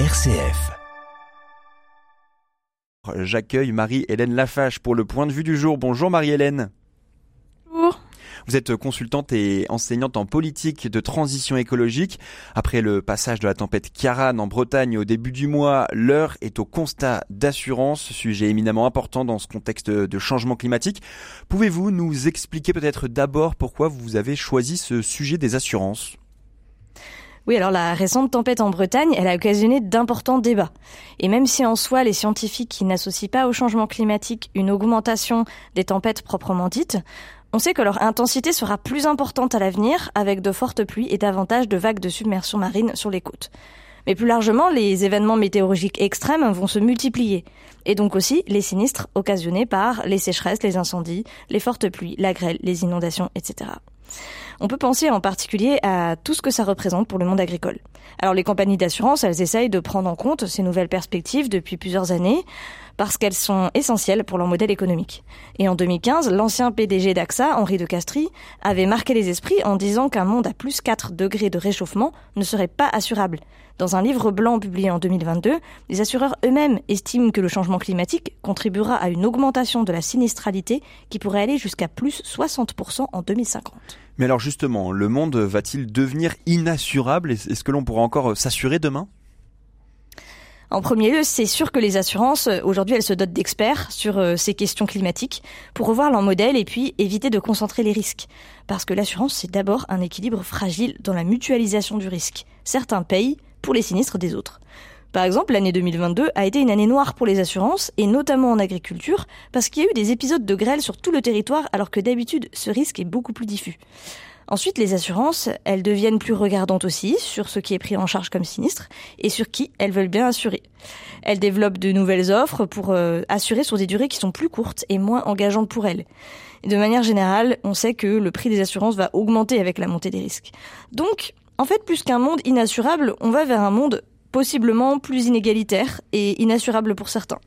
RCF. J'accueille Marie-Hélène Lafache pour le point de vue du jour. Bonjour Marie-Hélène. Bonjour. Vous êtes consultante et enseignante en politique de transition écologique. Après le passage de la tempête Kiaran en Bretagne au début du mois, l'heure est au constat d'assurance, sujet éminemment important dans ce contexte de changement climatique. Pouvez-vous nous expliquer peut-être d'abord pourquoi vous avez choisi ce sujet des assurances? Oui, alors la récente tempête en Bretagne, elle a occasionné d'importants débats. Et même si en soi, les scientifiques n'associent pas au changement climatique une augmentation des tempêtes proprement dites, on sait que leur intensité sera plus importante à l'avenir avec de fortes pluies et davantage de vagues de submersion marine sur les côtes. Mais plus largement, les événements météorologiques extrêmes vont se multiplier. Et donc aussi les sinistres occasionnés par les sécheresses, les incendies, les fortes pluies, la grêle, les inondations, etc. On peut penser en particulier à tout ce que ça représente pour le monde agricole. Alors les compagnies d'assurance, elles essayent de prendre en compte ces nouvelles perspectives depuis plusieurs années parce qu'elles sont essentielles pour leur modèle économique. Et en 2015, l'ancien PDG d'AXA, Henri de Castries, avait marqué les esprits en disant qu'un monde à plus 4 degrés de réchauffement ne serait pas assurable. Dans un livre blanc publié en 2022, les assureurs eux-mêmes estiment que le changement climatique contribuera à une augmentation de la sinistralité qui pourrait aller jusqu'à plus 60% en 2050. Mais alors justement, le monde va-t-il devenir inassurable? Est-ce que l'on pourra encore euh, s'assurer demain? En premier lieu, c'est sûr que les assurances, euh, aujourd'hui, elles se dotent d'experts sur euh, ces questions climatiques pour revoir leur modèle et puis éviter de concentrer les risques. Parce que l'assurance, c'est d'abord un équilibre fragile dans la mutualisation du risque. Certains payent pour les sinistres des autres. Par exemple, l'année 2022 a été une année noire pour les assurances, et notamment en agriculture, parce qu'il y a eu des épisodes de grêle sur tout le territoire, alors que d'habitude, ce risque est beaucoup plus diffus. Ensuite, les assurances, elles deviennent plus regardantes aussi sur ce qui est pris en charge comme sinistre et sur qui elles veulent bien assurer. Elles développent de nouvelles offres pour euh, assurer sur des durées qui sont plus courtes et moins engageantes pour elles. de manière générale, on sait que le prix des assurances va augmenter avec la montée des risques. Donc, en fait, plus qu'un monde inassurable, on va vers un monde possiblement plus inégalitaire et inassurable pour certains.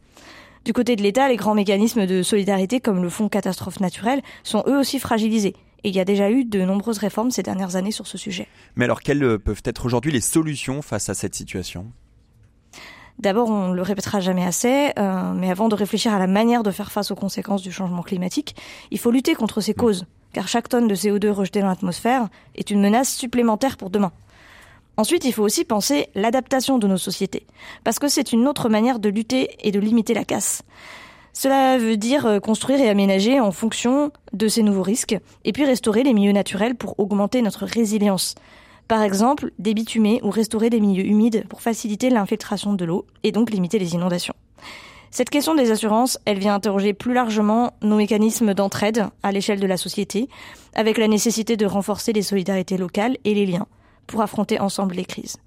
Du côté de l'État, les grands mécanismes de solidarité comme le fonds catastrophe naturelle sont eux aussi fragilisés. Et il y a déjà eu de nombreuses réformes ces dernières années sur ce sujet. Mais alors quelles peuvent être aujourd'hui les solutions face à cette situation? D'abord, on le répétera jamais assez, euh, mais avant de réfléchir à la manière de faire face aux conséquences du changement climatique, il faut lutter contre ces causes, car chaque tonne de CO2 rejetée dans l'atmosphère est une menace supplémentaire pour demain. Ensuite, il faut aussi penser l'adaptation de nos sociétés, parce que c'est une autre manière de lutter et de limiter la casse. Cela veut dire euh, construire et aménager en fonction de ces nouveaux risques, et puis restaurer les milieux naturels pour augmenter notre résilience. Par exemple, débitumer ou restaurer des milieux humides pour faciliter l'infiltration de l'eau et donc limiter les inondations. Cette question des assurances, elle vient interroger plus largement nos mécanismes d'entraide à l'échelle de la société, avec la nécessité de renforcer les solidarités locales et les liens pour affronter ensemble les crises.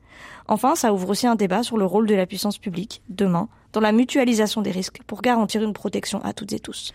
Enfin, ça ouvre aussi un débat sur le rôle de la puissance publique, demain, dans la mutualisation des risques pour garantir une protection à toutes et tous.